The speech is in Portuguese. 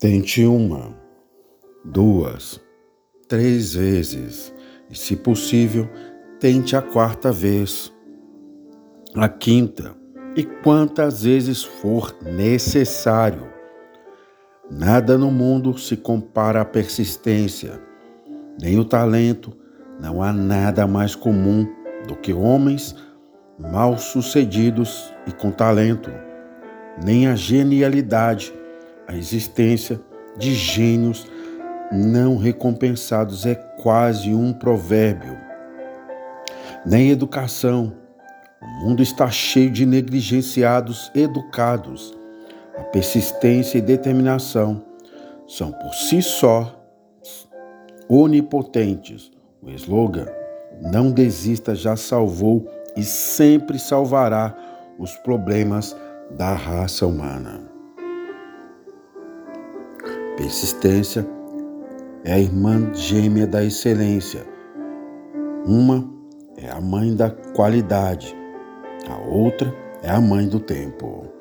Tente uma, duas, três vezes e, se possível, tente a quarta vez, a quinta e quantas vezes for necessário. Nada no mundo se compara à persistência, nem o talento. Não há nada mais comum do que homens mal sucedidos e com talento, nem a genialidade a existência de gênios não recompensados é quase um provérbio. Nem educação. O mundo está cheio de negligenciados educados. A persistência e determinação são por si só onipotentes. O slogan Não desista já salvou e sempre salvará os problemas da raça humana. Persistência é a irmã gêmea da excelência. Uma é a mãe da qualidade, a outra é a mãe do tempo.